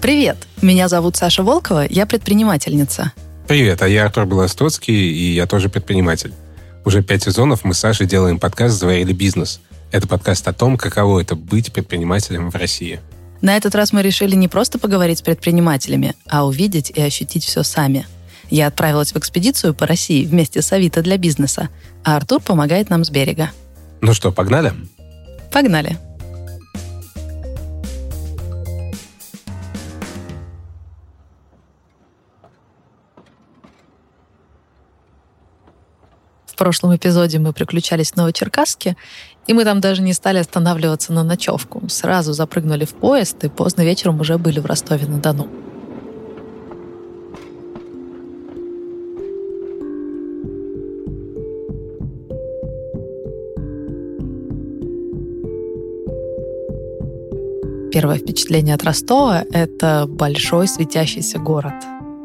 Привет! Меня зовут Саша Волкова, я предпринимательница. Привет, а я Артур Белостоцкий, и я тоже предприниматель. Уже пять сезонов мы с Сашей делаем подкаст «Заварили бизнес». Это подкаст о том, каково это быть предпринимателем в России. На этот раз мы решили не просто поговорить с предпринимателями, а увидеть и ощутить все сами. Я отправилась в экспедицию по России вместе с Авито для бизнеса, а Артур помогает нам с берега. Ну что, погнали? Погнали! Прошлом эпизоде мы приключались в Новочеркасске, и мы там даже не стали останавливаться на ночевку. Сразу запрыгнули в поезд и поздно вечером уже были в Ростове-на-Дону. Первое впечатление от Ростова — это большой светящийся город.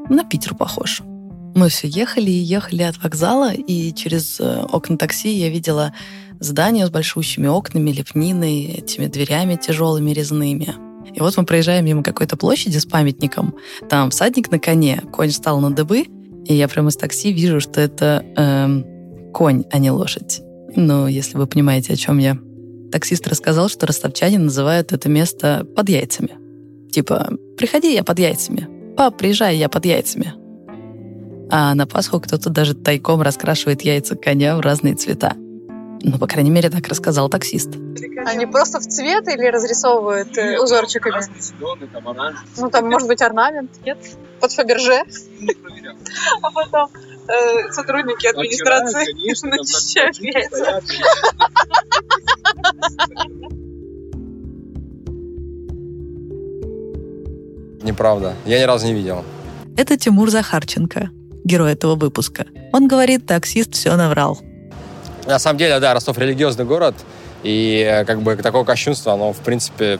На Питер похож. Мы все ехали и ехали от вокзала, и через э, окна такси я видела здание с большущими окнами, лепниной, этими дверями тяжелыми резными. И вот мы проезжаем мимо какой-то площади с памятником. Там всадник на коне, конь встал на дыбы, и я прямо из такси вижу, что это эм, конь, а не лошадь. Ну, если вы понимаете, о чем я. Таксист рассказал, что ростовчане называют это место под яйцами. Типа, приходи, я под яйцами. Пап, приезжай, я под яйцами. А на Пасху кто-то даже тайком раскрашивает яйца коня в разные цвета. Ну, по крайней мере, так рассказал таксист. Они просто в цвет или разрисовывают э, узорчиками? Ну, там, может быть, орнамент, нет? Под Фаберже? А потом э, сотрудники администрации начищают яйца. Неправда. Я ни разу не видел. Это Тимур Захарченко, герой этого выпуска. Он говорит, таксист все наврал. На самом деле, да, Ростов религиозный город, и э, как бы такое кощунство, оно, в принципе,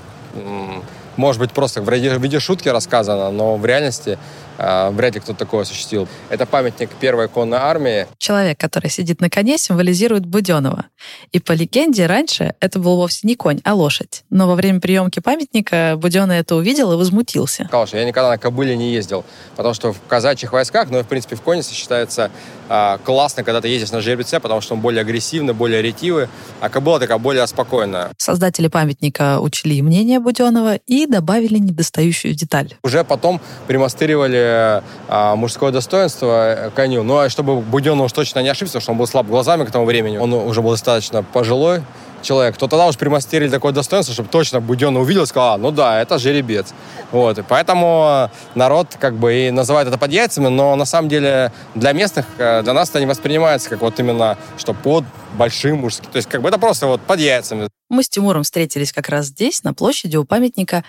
может быть, просто в виде шутки рассказано, но в реальности вряд ли кто-то такое осуществил. Это памятник первой конной армии. Человек, который сидит на коне, символизирует Буденова. И по легенде, раньше это был вовсе не конь, а лошадь. Но во время приемки памятника Буденный это увидел и возмутился. Сказал, что я никогда на кобыле не ездил, потому что в казачьих войсках, ну и в принципе в коннице считается э, классно, когда ты ездишь на жеребце, потому что он более агрессивный, более ретивый, а кобыла такая более спокойная. Создатели памятника учли мнение Буденова и добавили недостающую деталь. Уже потом примастыривали а, мужское достоинство коню. Ну, а чтобы Буденов уж точно не ошибся, что он был слаб глазами к тому времени, он уже был достаточно пожилой, человек, то тогда уж примастерили такое достоинство, чтобы точно Буденный увидел и сказал, а, ну да, это жеребец. Вот, и поэтому народ как бы и называет это под яйцами, но на самом деле для местных, э, для нас это не воспринимается как вот именно, что под большим мужским. То есть как бы это просто вот под яйцами. Мы с Тимуром встретились как раз здесь, на площади у памятника,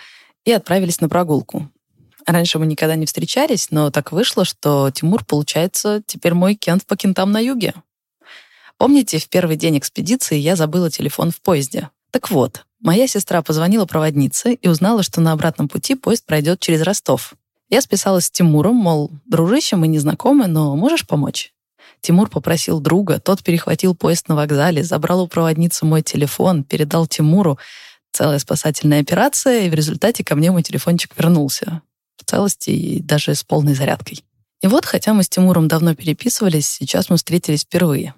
и отправились на прогулку. Раньше мы никогда не встречались, но так вышло, что Тимур, получается, теперь мой Кент по кентам на юге. Помните, в первый день экспедиции я забыла телефон в поезде? Так вот, моя сестра позвонила проводнице и узнала, что на обратном пути поезд пройдет через Ростов. Я списалась с Тимуром, мол, дружище, мы не знакомы, но можешь помочь? Тимур попросил друга, тот перехватил поезд на вокзале, забрал у проводницы мой телефон, передал Тимуру. Целая спасательная операция, и в результате ко мне мой телефончик вернулся. Целости и даже с полной зарядкой. И вот, хотя мы с Тимуром давно переписывались, сейчас мы встретились впервые.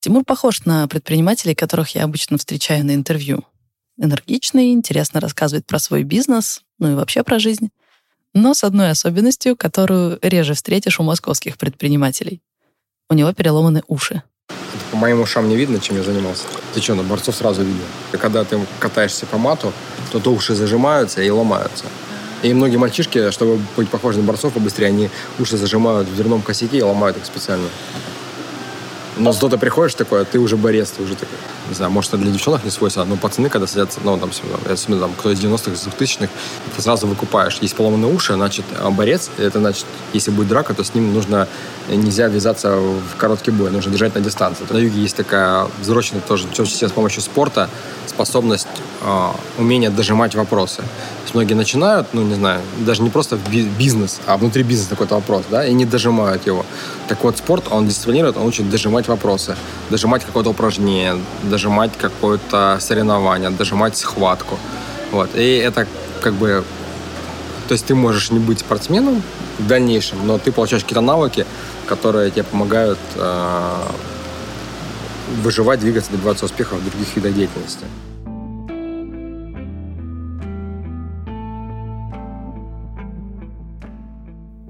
Тимур похож на предпринимателей, которых я обычно встречаю на интервью. Энергичный, интересно рассказывает про свой бизнес, ну и вообще про жизнь но с одной особенностью, которую реже встретишь у московских предпринимателей. У него переломаны уши. По моим ушам не видно, чем я занимался. Ты что, на борцов сразу видно. Когда ты катаешься по мату, то, то уши зажимаются и ломаются. И многие мальчишки, чтобы быть похожи на борцов побыстрее, они уши зажимают в дверном косяке и ломают их специально. Но зато ты приходишь такой, а ты уже борец, ты уже такой. Не знаю, может, это для девчонок не свойственно, но пацаны, когда садятся, ну, там, особенно там, кто из 90-х, из 2000-х, ты сразу выкупаешь. Есть поломанные уши, значит, борец, это значит, если будет драка, то с ним нужно, нельзя ввязаться в короткий бой, нужно держать на дистанции. На юге есть такая взросленная тоже, с помощью спорта, способность, э, умение дожимать вопросы многие начинают, ну, не знаю, даже не просто в бизнес, а внутри бизнеса какой-то вопрос, да, и не дожимают его. Так вот, спорт, он дисциплинирует, он учит дожимать вопросы, дожимать какое-то упражнение, дожимать какое-то соревнование, дожимать схватку. Вот. И это как бы То есть ты можешь не быть спортсменом в дальнейшем, но ты получаешь какие-то навыки, которые тебе помогают э, выживать, двигаться, добиваться успехов в других видах деятельности.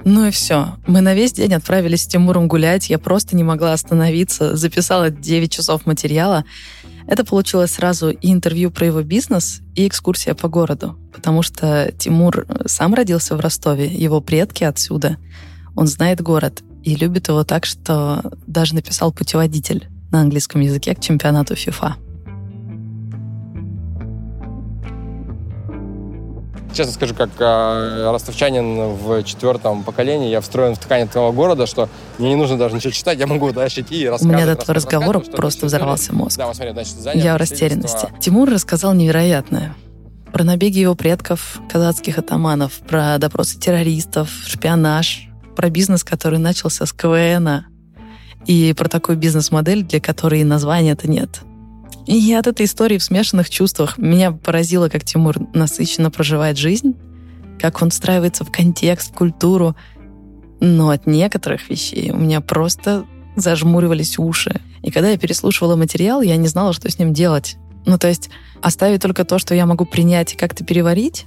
Ну и все. Мы на весь день отправились с Тимуром гулять. Я просто не могла остановиться. Записала 9 часов материала. Это получилось сразу и интервью про его бизнес, и экскурсия по городу. Потому что Тимур сам родился в Ростове, его предки отсюда. Он знает город и любит его так, что даже написал путеводитель на английском языке к чемпионату FIFA. Честно скажу, как э, ростовчанин в четвертом поколении, я встроен в ткань этого города, что мне не нужно даже ничего читать, я могу дальше идти и рассказывать. У меня от этого разговора просто взорвался мозг. Да, вот смотри, значит, занят, я в растерянности. Тимур рассказал невероятное. Про набеги его предков, казацких атаманов, про допросы террористов, шпионаж, про бизнес, который начался с КВН, и про такую бизнес-модель, для которой названия-то нет. И я от этой истории в смешанных чувствах. Меня поразило, как Тимур насыщенно проживает жизнь, как он встраивается в контекст, в культуру. Но от некоторых вещей у меня просто зажмуривались уши. И когда я переслушивала материал, я не знала, что с ним делать. Ну, то есть оставить только то, что я могу принять и как-то переварить,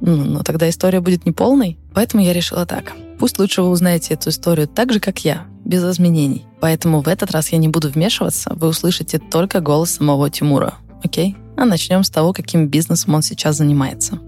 ну, но тогда история будет неполной. Поэтому я решила так. Пусть лучше вы узнаете эту историю так же, как я, без изменений. Поэтому в этот раз я не буду вмешиваться, вы услышите только голос самого Тимура. Окей? А начнем с того, каким бизнесом он сейчас занимается.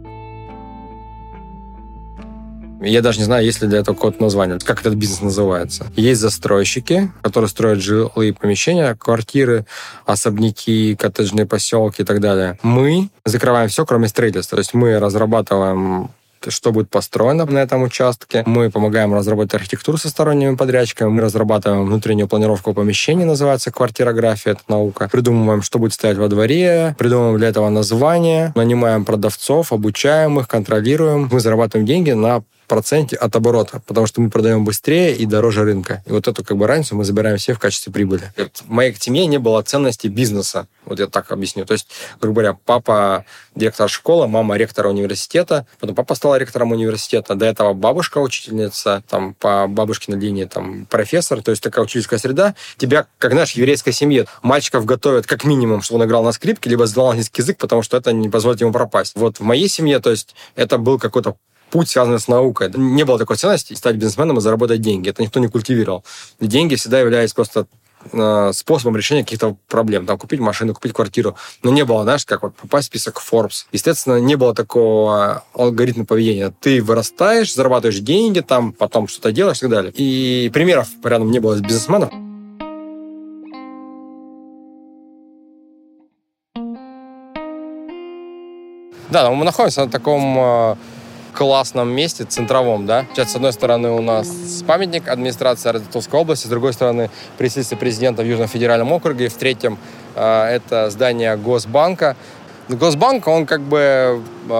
Я даже не знаю, есть ли для этого код названия. Как этот бизнес называется? Есть застройщики, которые строят жилые помещения, квартиры, особняки, коттеджные поселки и так далее. Мы закрываем все, кроме строительства. То есть мы разрабатываем что будет построено на этом участке. Мы помогаем разработать архитектуру со сторонними подрядчиками. Мы разрабатываем внутреннюю планировку помещений, называется квартирография, это наука. Придумываем, что будет стоять во дворе, придумываем для этого название, нанимаем продавцов, обучаем их, контролируем. Мы зарабатываем деньги на проценте от оборота, потому что мы продаем быстрее и дороже рынка. И вот эту как бы разницу мы забираем все в качестве прибыли. В моей семье не было ценности бизнеса. Вот я так объясню. То есть, грубо говоря, папа директор школы, мама ректора университета, потом папа стал ректором университета, до этого бабушка учительница, там по бабушкиной линии там профессор, то есть такая учительская среда. Тебя, как знаешь, еврейской семье мальчиков готовят как минимум, чтобы он играл на скрипке, либо знал английский язык, потому что это не позволит ему пропасть. Вот в моей семье, то есть это был какой-то путь, связанный с наукой. Не было такой ценности стать бизнесменом и заработать деньги. Это никто не культивировал. Деньги всегда являлись просто э, способом решения каких-то проблем. Там купить машину, купить квартиру. Но не было, знаешь, как вот попасть в список Forbes. Естественно, не было такого алгоритма поведения. Ты вырастаешь, зарабатываешь деньги, там потом что-то делаешь и так далее. И примеров рядом не было с бизнесменов. Да, мы находимся на таком э, классном месте, центровом, да. Сейчас, с одной стороны, у нас памятник администрации Ростовской области, с другой стороны, представительство президента в Южном федеральном округе, в третьем э, это здание Госбанка. Госбанк, он как бы э,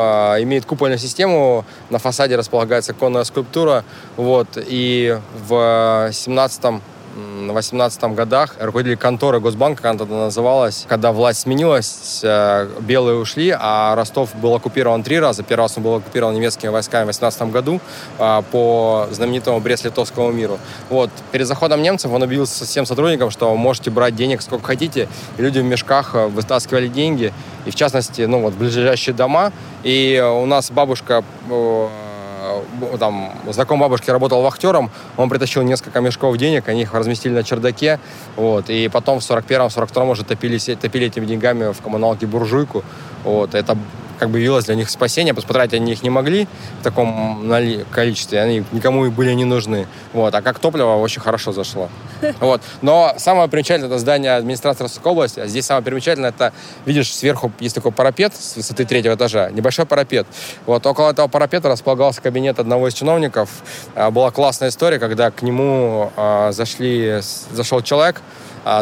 имеет купольную систему, на фасаде располагается конная скульптура, вот, и в 17 в 18 годах руководитель конторы Госбанка, как она тогда называлась, когда власть сменилась, э, белые ушли, а Ростов был оккупирован три раза. Первый раз он был оккупирован немецкими войсками в 18 году э, по знаменитому Брест-Литовскому миру. Вот. Перед заходом немцев он объявил всем сотрудникам, что можете брать денег сколько хотите, и люди в мешках э, вытаскивали деньги, и в частности, ну вот, ближайшие дома. И у нас бабушка там, знакомый бабушки работал вахтером, он притащил несколько мешков денег, они их разместили на чердаке, вот, и потом в 41-м, 42-м уже топили, топили этими деньгами в коммуналке буржуйку, вот, это как бы явилось для них спасение, потратить они их не могли в таком количестве, они никому и были не нужны. Вот. А как топливо очень хорошо зашло. Вот. Но самое примечательное это здание администрации Ростовской области. А здесь самое примечательное это, видишь, сверху есть такой парапет с высоты третьего этажа, небольшой парапет. Вот около этого парапета располагался кабинет одного из чиновников. А, была классная история, когда к нему а, зашли, зашел человек,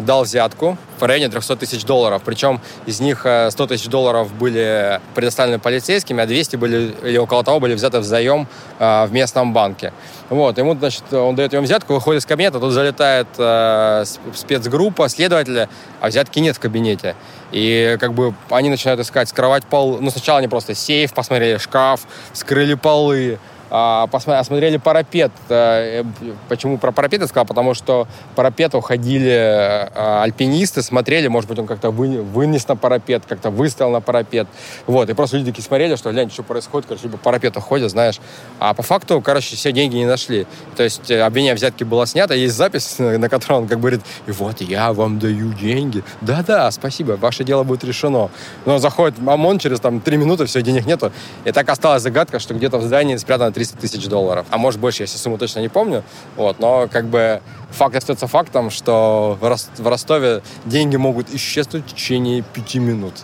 дал взятку в районе 300 тысяч долларов. Причем из них 100 э, тысяч долларов были предоставлены полицейскими, а 200 были, или около того были взяты в заем а, в местном банке. Вот, ему, значит, он дает ему взятку, выходит из кабинета, тут залетает э, спецгруппа, следователя, а взятки нет в кабинете. И как бы они начинают искать, скрывать пол. Ну, сначала они просто сейф посмотрели, шкаф, скрыли полы, а, осмотрели парапет. Э, почему про парапет я сказал? Потому что парапету ходили э, альпинисты, смотрели, может быть, он как-то вынес на парапет, как-то выставил на парапет. Вот, и просто люди такие смотрели, что, глянь, что происходит, короче, по парапету ходят, знаешь. А по факту, короче, все деньги не нашли. То есть э, обвинение взятки было снято, есть запись, на которой он как говорит, и вот я вам даю деньги. Да-да, спасибо, ваше дело будет решено. Но заходит ОМОН через там три минуты, все, денег нету. И так осталась загадка, что где-то в здании спрятано 300 тысяч долларов. А может больше, если сумму точно не помню. Вот, но как бы факт остается фактом, что в Ростове деньги могут исчезнуть в течение пяти минут.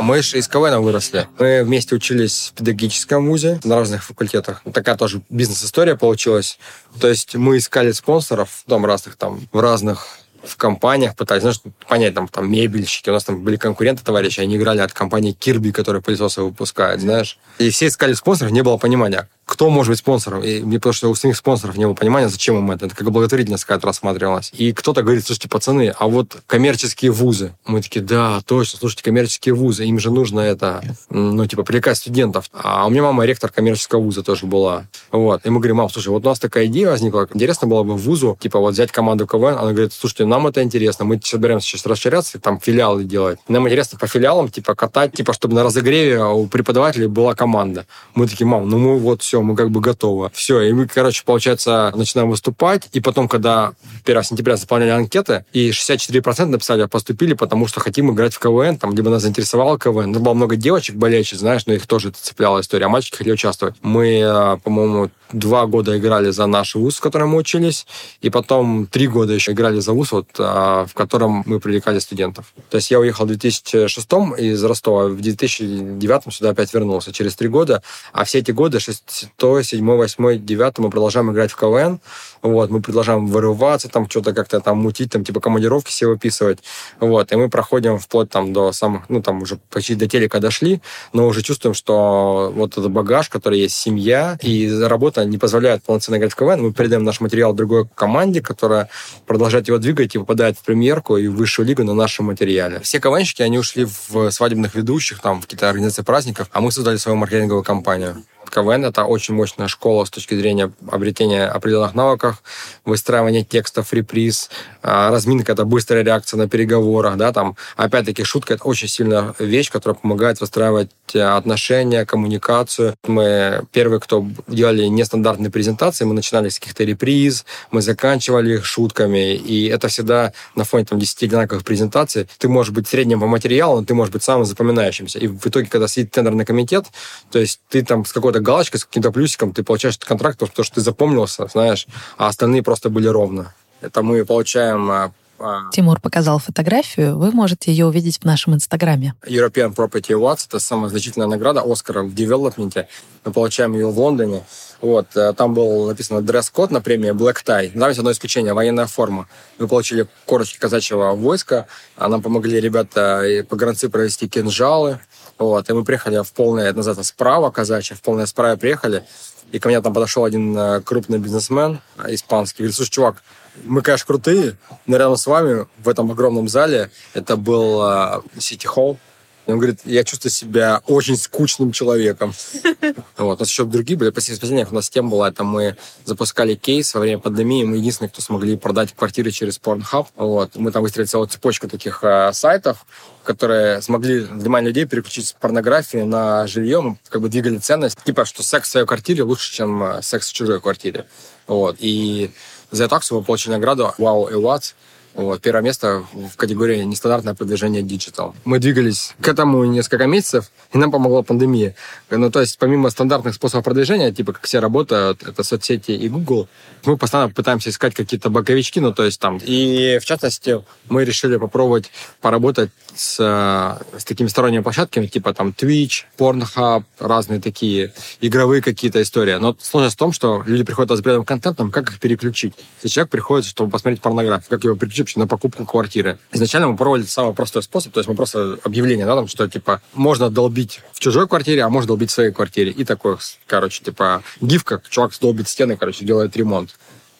Мы же из КВН выросли. Мы вместе учились в педагогическом вузе на разных факультетах. Такая тоже бизнес-история получилась. То есть мы искали спонсоров, там разных там, в разных в компаниях пытались, знаешь, понять, там, там мебельщики, у нас там были конкуренты, товарищи, они играли от компании Kirby, которая пылесосы выпускает, знаешь. И все искали спонсоров, не было понимания, кто может быть спонсором. И мне потому что у самих спонсоров не было понимания, зачем им это. Это как благотворительность какая-то рассматривалась. И кто-то говорит, слушайте, пацаны, а вот коммерческие вузы. Мы такие, да, точно, слушайте, коммерческие вузы, им же нужно это, ну, типа, привлекать студентов. А у меня мама ректор коммерческого вуза тоже была. Вот. И мы говорим, мам, слушай, вот у нас такая идея возникла, интересно было бы в вузу, типа, вот взять команду КВН. Она говорит, слушайте, нам это интересно, мы собираемся сейчас расширяться, там, филиалы делать. Нам интересно по филиалам, типа, катать, типа, чтобы на разогреве у преподавателей была команда. Мы такие, мам, ну мы вот все, мы как бы готовы. Все, и мы, короче, получается, начинаем выступать, и потом, когда 1 сентября заполняли анкеты, и 64% написали, «А поступили, потому что хотим играть в КВН, там, либо нас заинтересовал КВН. Ну, было много девочек болельщиц, знаешь, но их тоже это цепляла история, а мальчики хотели участвовать. Мы, э, по-моему, два года играли за наш вуз, в котором мы учились, и потом три года еще играли за вуз, вот, а, в котором мы привлекали студентов. То есть я уехал в 2006 из Ростова, в 2009 сюда опять вернулся, через три года, а все эти годы, 6, 7, 8, 9 мы продолжаем играть в КВН, вот, мы продолжаем вырываться, там что-то как-то там мутить, там типа командировки все выписывать, вот, и мы проходим вплоть там до самых, ну там уже почти до телека дошли, но уже чувствуем, что вот этот багаж, который есть семья и работа не позволяет полноценно играть в КВН, мы передаем наш материал другой команде, которая продолжает его двигать и попадает в премьерку и в высшую лигу на нашем материале. Все КВНщики, они ушли в свадебных ведущих, там, в какие-то организации праздников, а мы создали свою маркетинговую компанию. КВН — это очень мощная школа с точки зрения обретения определенных навыков, выстраивания текстов, реприз, а, разминка — это быстрая реакция на переговорах, да, там, опять-таки, шутка — это очень сильная вещь, которая помогает выстраивать э, отношения, коммуникацию. Мы первые, кто делали нестандартные презентации, мы начинали с каких-то реприз, мы заканчивали их шутками, и это всегда на фоне там 10 одинаковых презентаций. Ты можешь быть средним по материалу, но ты можешь быть самым запоминающимся. И в итоге, когда сидит тендерный комитет, то есть ты там с какой-то галочкой, с каким-то плюсиком, ты получаешь контракт, потому что ты запомнился, знаешь, а остальные просто были ровно. Это мы получаем а, а, Тимур показал фотографию, вы можете ее увидеть в нашем инстаграме. European Property Awards — это самая значительная награда Оскара в девелопменте. Мы получаем ее в Лондоне. Вот, э, там был написано дресс-код на премии Black Tie. Там есть одно исключение, военная форма. Мы получили корочки казачьего войска, а нам помогли ребята по гранцы провести кинжалы. Вот, и мы приехали в полное, это справа казачья, в полное справа приехали. И ко мне там подошел один э, крупный бизнесмен э, испанский. Говорит, слушай, чувак, мы, конечно, крутые, но рядом с вами в этом огромном зале это был Сити Холл, и он говорит, я чувствую себя очень скучным человеком. Вот. У нас еще другие были спасения. У нас тема была, это мы запускали кейс во время пандемии. Мы единственные, кто смогли продать квартиры через Pornhub. Вот. Мы там выстроили целую цепочку таких э, сайтов, которые смогли внимание людей переключить с порнографии на жилье. Мы как бы двигали ценность. Типа, что секс в своей квартире лучше, чем э, секс в чужой квартире. Вот. И за эту акцию мы получили награду Wow Awards вот, первое место в категории нестандартное продвижение digital. Мы двигались к этому несколько месяцев, и нам помогла пандемия. Ну, то есть, помимо стандартных способов продвижения, типа, как все работают, это соцсети и Google, мы постоянно пытаемся искать какие-то боковички, ну, то есть там. И, в частности, мы решили попробовать поработать с, с такими сторонними площадками, типа там Twitch, Pornhub, разные такие игровые какие-то истории. Но сложность в том, что люди приходят с определенным контентом, как их переключить? Если человек приходит, чтобы посмотреть порнографию, как его переключить на покупку квартиры? Изначально мы проводили самый простой способ, то есть мы просто объявление, да, там, что, типа, можно долбить в чужой квартире, а можно долбить в своей квартире. И такой, короче, типа, гифка, чувак долбит стены, короче, делает ремонт.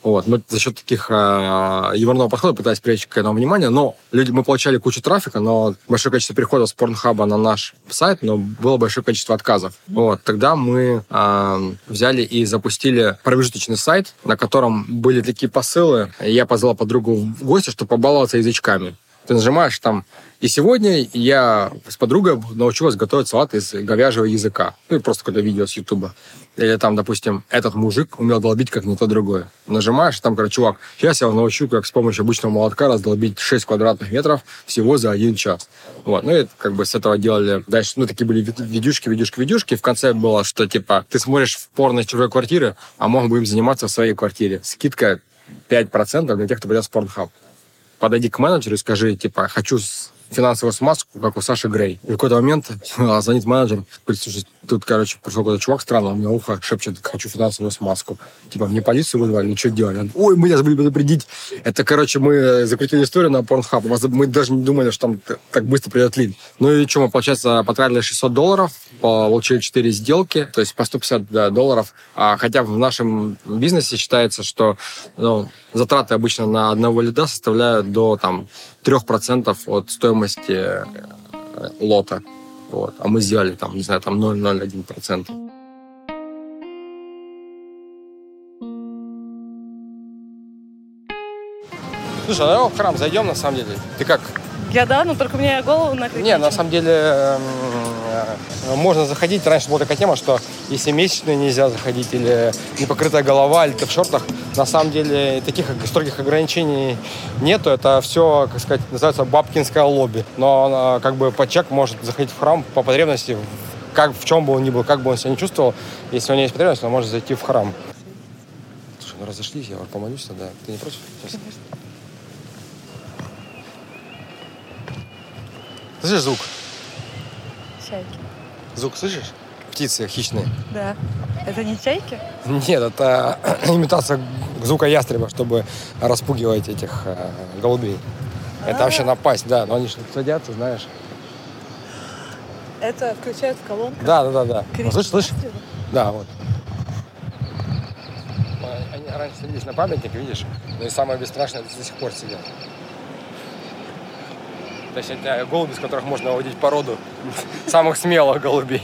Вот. Мы за счет таких э, юморного подхода пытались привлечь к этому внимание, но люди, мы получали кучу трафика, но большое количество переходов с Порнхаба на наш сайт, но было большое количество отказов. Вот. Тогда мы э, взяли и запустили промежуточный сайт, на котором были такие посылы. Я позвал подругу в гости, чтобы побаловаться язычками. Ты нажимаешь там и сегодня я с подругой научилась готовить салат из говяжьего языка. Ну, и просто какое-то видео с Ютуба. Или там, допустим, этот мужик умел долбить, как никто другой. Нажимаешь, там, короче, чувак, сейчас я научу, как с помощью обычного молотка раздолбить 6 квадратных метров всего за один час. Вот. Ну, и как бы с этого делали дальше. Ну, такие были видюшки, видюшки, видюшки. В конце было, что, типа, ты смотришь в порно из чужой квартиры, а бы им заниматься в своей квартире. Скидка 5% для тех, кто придет в Pornhub. Подойди к менеджеру и скажи, типа, хочу финансовую смазку, как у Саши Грей. И в какой-то момент звонит менеджер, говорит, слушай, тут, короче, пришел какой-то чувак странный, у меня ухо шепчет, хочу финансовую смазку. Типа, мне полицию вызвали, ну что делать? Он, Ой, мы тебя забыли предупредить. Это, короче, мы закрутили историю на Pornhub. Мы даже не думали, что там так быстро придет лид. Ну и что, мы, получается, потратили 600 долларов, получили 4 сделки, то есть по 150 долларов. А, хотя в нашем бизнесе считается, что ну, затраты обычно на одного лида составляют до там, 3% от стоимости э, лота. Вот. А мы сделали там, не знаю, там 0,01%. Слушай, а давай в храм зайдем, на самом деле. Ты как? Я да, но только мне голову накрыть. Не, на самом деле эм, можно заходить. Раньше была такая тема, что если месячные нельзя заходить, или непокрытая голова, или ты в шортах, на самом деле таких строгих ограничений нету. Это все, как сказать, называется бабкинское лобби. Но как бы подчек может заходить в храм по потребности, как, в чем бы он ни был, как бы он себя не чувствовал. Если у него есть потребность, он может зайти в храм. Слушай, ну разошлись, я помолюсь тогда. Ты не против? Сейчас. Слышишь звук? Чайки. Звук слышишь? Птицы хищные. Да. Это не чайки? Нет, это имитация звука ястреба, чтобы распугивать этих э, голубей. А-а-а. Это вообще напасть, да. Но они же садятся, знаешь. Это включают колонку? Да, да, да, да. Ну, слышишь, слышишь? Да, вот. Они раньше садились на памятник, видишь? Но и самое бесстрашное, до сих пор сидят. То голуби, с которых можно уводить породу самых смелых голубей.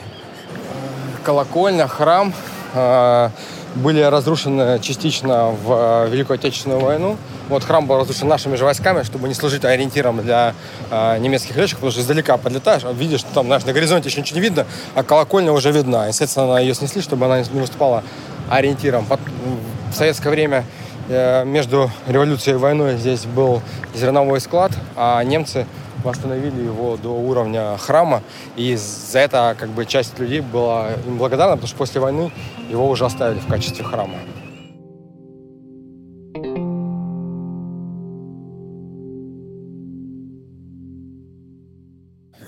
Колокольня, храм э, были разрушены частично в э, Великую Отечественную войну. Вот храм был разрушен нашими же войсками, чтобы не служить ориентиром для э, немецких летчиков, потому что издалека подлетаешь, а видишь, там, знаешь, на горизонте еще ничего не видно, а колокольня уже видна. Естественно, ее снесли, чтобы она не выступала ориентиром. В советское время между революцией и войной здесь был зерновой склад, а немцы восстановили его до уровня храма, и за это как бы часть людей была им благодарна, потому что после войны его уже оставили в качестве храма.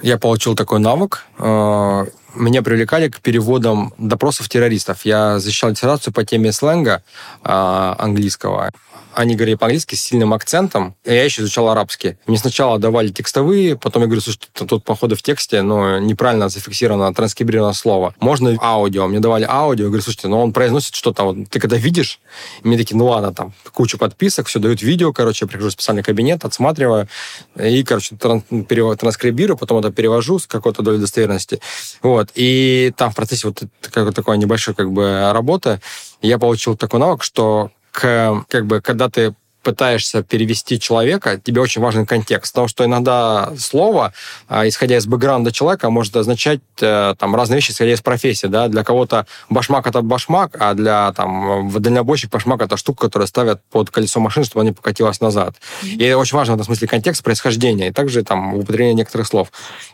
Я получил такой навык. Э, меня привлекали к переводам допросов террористов. Я защищал диссертацию по теме сленга э, английского они говорили по-английски с сильным акцентом, я еще изучал арабский. Мне сначала давали текстовые, потом я говорю, слушай, тут, походу, в тексте, но неправильно зафиксировано, транскрибировано слово. Можно аудио. Мне давали аудио, я говорю, слушайте, но он произносит что-то, вот ты когда видишь, мне такие, ну ладно, там, кучу подписок, все, дают видео, короче, я прихожу в специальный кабинет, отсматриваю, и, короче, транскрибирую, потом это перевожу с какой-то долей достоверности. Вот. И там в процессе вот такой небольшой как бы работы я получил такой навык, что к, как бы, когда ты пытаешься перевести человека, тебе очень важен контекст. Потому что иногда слово, а, исходя из бэкграунда человека, может означать э, там, разные вещи, исходя из профессии. Да? Для кого-то башмак — это башмак, а для там, дальнобойщик башмак — это штука, которую ставят под колесо машины, чтобы она не покатилась назад. И очень важно в этом смысле контекст происхождения, и также там употребление некоторых слов.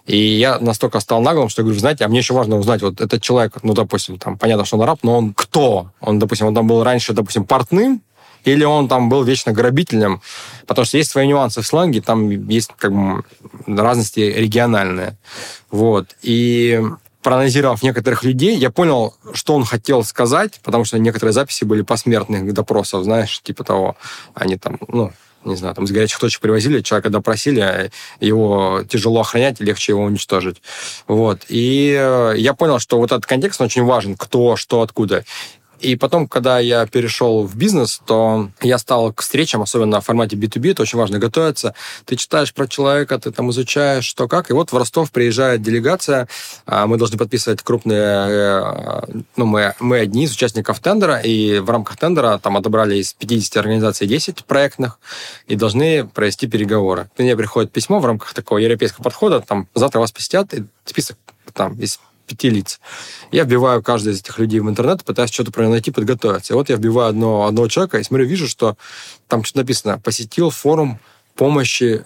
И я настолько стал наглым, что я говорю, знаете, а мне еще важно узнать, вот этот человек, ну, допустим, там, понятно, что он араб, но он кто? Он, допустим, он там был раньше, допустим, портным, или он там был вечно грабителем, потому что есть свои нюансы в сленге, там есть как бы разности региональные. Вот. И проанализировав некоторых людей, я понял, что он хотел сказать, потому что некоторые записи были посмертных допросов, знаешь, типа того, они там, ну, не знаю, там с горячих точек привозили, человека допросили, его тяжело охранять, легче его уничтожить. Вот. И я понял, что вот этот контекст очень важен, кто, что, откуда. И потом, когда я перешел в бизнес, то я стал к встречам, особенно в формате B2B, это очень важно готовиться. Ты читаешь про человека, ты там изучаешь, что как. И вот в Ростов приезжает делегация, а, мы должны подписывать крупные... Э, ну, мы, мы одни из участников тендера, и в рамках тендера там отобрали из 50 организаций 10 проектных, и должны провести переговоры. Мне приходит письмо в рамках такого европейского подхода, там, завтра вас посетят, и список там из пяти лиц. Я вбиваю каждый из этих людей в интернет, пытаюсь что-то про него найти, подготовиться. И вот я вбиваю одно, одного человека и смотрю, вижу, что там что-то написано. Посетил форум помощи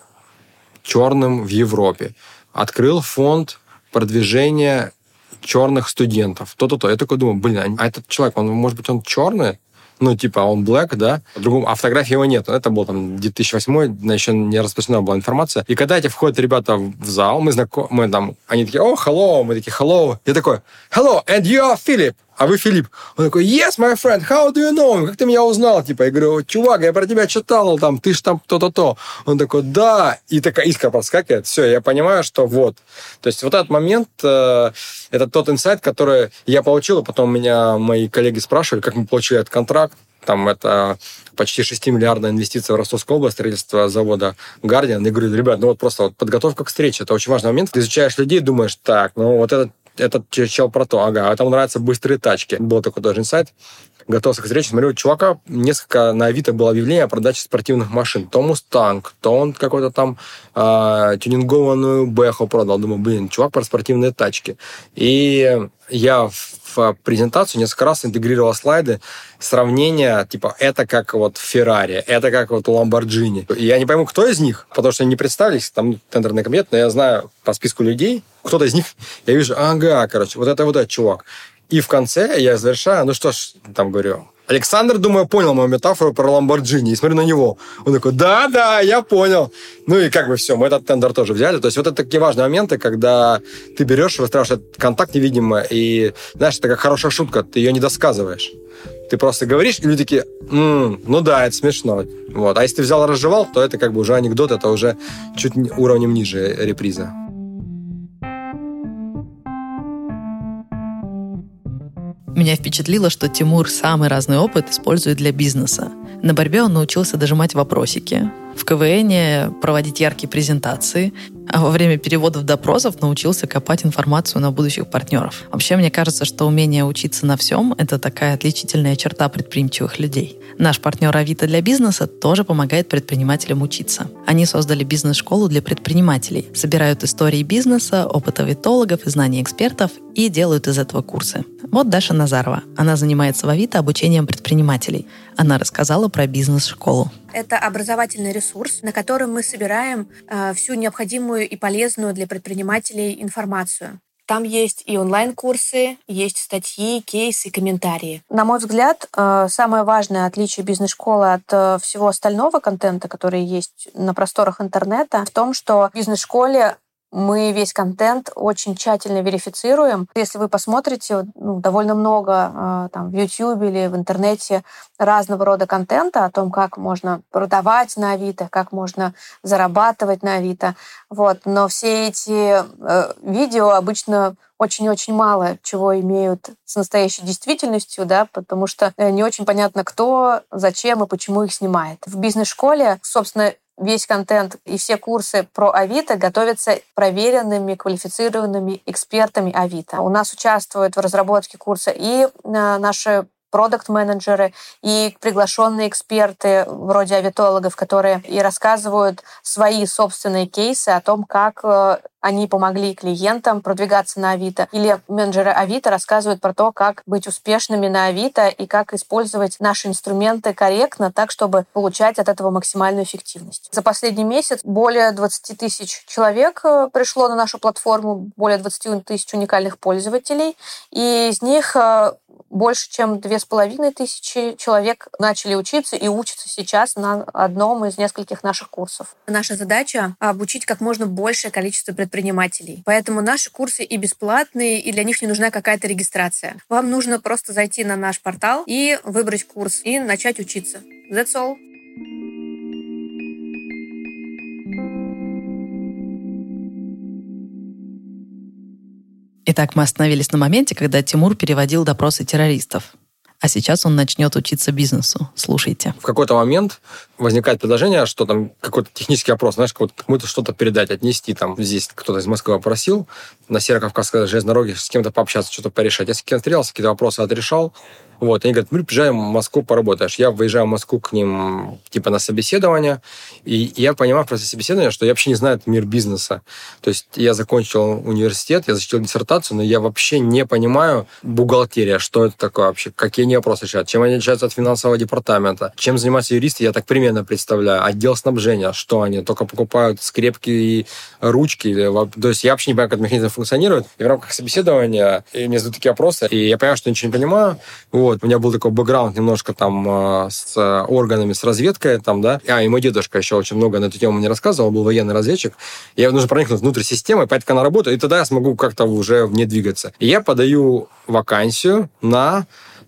черным в Европе. Открыл фонд продвижения черных студентов. То-то-то. Я такой думаю, блин, а этот человек, он, может быть, он черный? Ну, типа, он black, да, другому, а фотографии его нет. Это был там 2008 еще не распространена была информация. И когда эти входят ребята в зал, мы знакомы, мы там, они такие, о, hello, мы такие, hello. Я такой, hello, and you are Philip а вы Филипп. Он такой, yes, my friend, how do you know? Как ты меня узнал? Типа, я говорю, чувак, я про тебя читал, там, ты ж там то-то-то. Он такой, да. И такая искра проскакивает. Все, я понимаю, что вот. То есть вот этот момент, э, это тот инсайт, который я получил, и потом меня мои коллеги спрашивали, как мы получили этот контракт. Там это почти 6 миллиардная инвестиция в Ростовскую область, строительство завода Guardian. Я говорю, ребят, ну вот просто вот подготовка к встрече, это очень важный момент. Ты изучаешь людей, думаешь, так, ну вот этот этот чел про то, ага, а там нравятся быстрые тачки. Был такой тоже инсайт. Готовился к встрече, смотрю, чувака, несколько на Авито было объявление о продаже спортивных машин. То Мустанг, то он какой-то там э, тюнингованную Бэху продал. Думаю, блин, чувак про спортивные тачки. И я в презентацию несколько раз интегрировал слайды сравнения, типа, это как вот Феррари, это как вот Ламборджини. Я не пойму, кто из них, потому что они не представились, там тендерный комитет, но я знаю по списку людей, кто-то из них, я вижу, ага, короче, вот это вот этот чувак. И в конце я завершаю, ну что ж, там говорю, Александр, думаю, понял мою метафору про Ламборджини. И смотрю на него. Он такой, да, да, я понял. Ну и как бы все, мы этот тендер тоже взяли. То есть вот это такие важные моменты, когда ты берешь, выстраиваешь этот контакт невидимо, и, знаешь, это как хорошая шутка, ты ее не досказываешь. Ты просто говоришь, и люди такие, м-м, ну да, это смешно. Вот. А если ты взял и разжевал, то это как бы уже анекдот, это уже чуть уровнем ниже реприза. Меня впечатлило, что Тимур самый разный опыт использует для бизнеса. На борьбе он научился дожимать вопросики, в КВН проводить яркие презентации, а во время переводов допросов научился копать информацию на будущих партнеров. Вообще, мне кажется, что умение учиться на всем — это такая отличительная черта предприимчивых людей. Наш партнер Авито для бизнеса тоже помогает предпринимателям учиться. Они создали бизнес-школу для предпринимателей, собирают истории бизнеса, опыт авитологов и знания экспертов и делают из этого курсы. Вот Даша Назарова. Она занимается в Авито обучением предпринимателей. Она рассказала про бизнес-школу. Это образовательный ресурс, на котором мы собираем э, всю необходимую и полезную для предпринимателей информацию. Там есть и онлайн-курсы, есть статьи, кейсы, комментарии. На мой взгляд, э, самое важное отличие бизнес-школы от э, всего остального контента, который есть на просторах интернета, в том, что в бизнес-школе мы весь контент очень тщательно верифицируем. Если вы посмотрите, ну, довольно много э, там, в YouTube или в интернете разного рода контента о том, как можно продавать на Авито, как можно зарабатывать на Авито. Вот. Но все эти э, видео обычно очень-очень мало чего имеют с настоящей действительностью, да, потому что э, не очень понятно, кто, зачем и почему их снимает. В бизнес-школе, собственно, весь контент и все курсы про Авито готовятся проверенными, квалифицированными экспертами Авито. У нас участвуют в разработке курса и э, наши продукт-менеджеры и приглашенные эксперты вроде авитологов, которые и рассказывают свои собственные кейсы о том, как э, они помогли клиентам продвигаться на Авито. Или менеджеры Авито рассказывают про то, как быть успешными на Авито и как использовать наши инструменты корректно, так, чтобы получать от этого максимальную эффективность. За последний месяц более 20 тысяч человек э, пришло на нашу платформу, более 20 тысяч уникальных пользователей, и из них э, больше, чем две с половиной тысячи человек начали учиться и учатся сейчас на одном из нескольких наших курсов. Наша задача — обучить как можно большее количество предпринимателей. Поэтому наши курсы и бесплатные, и для них не нужна какая-то регистрация. Вам нужно просто зайти на наш портал и выбрать курс, и начать учиться. That's all. Итак, мы остановились на моменте, когда Тимур переводил допросы террористов. А сейчас он начнет учиться бизнесу. Слушайте. В какой-то момент возникает предложение, что там какой-то технический опрос, знаешь, кому-то что-то передать, отнести. Там здесь кто-то из Москвы попросил на Северо-Кавказской железной дороге с кем-то пообщаться, что-то порешать. Я с кем-то встрелся, какие-то вопросы отрешал. Вот, они говорят, мы приезжаем в Москву, поработаешь. Я выезжаю в Москву к ним, типа, на собеседование, и я понимаю в процессе собеседования, что я вообще не знаю мир бизнеса. То есть я закончил университет, я защитил диссертацию, но я вообще не понимаю бухгалтерия, что это такое вообще, какие они вопросы решают, чем они отличаются от финансового департамента, чем занимаются юристы, я так примерно представляю. Отдел снабжения, что они, только покупают скрепки и ручки. То есть я вообще не понимаю, как этот механизм функционирует. И в рамках собеседования мне задают такие вопросы, и я понимаю, что ничего не понимаю. У меня был такой бэкграунд немножко там э, с органами, с разведкой там, да. А, и мой дедушка еще очень много на эту тему мне рассказывал, был военный разведчик. Я нужно проникнуть внутрь системы, понять, как она работает, и тогда я смогу как-то уже в ней двигаться. И я подаю вакансию на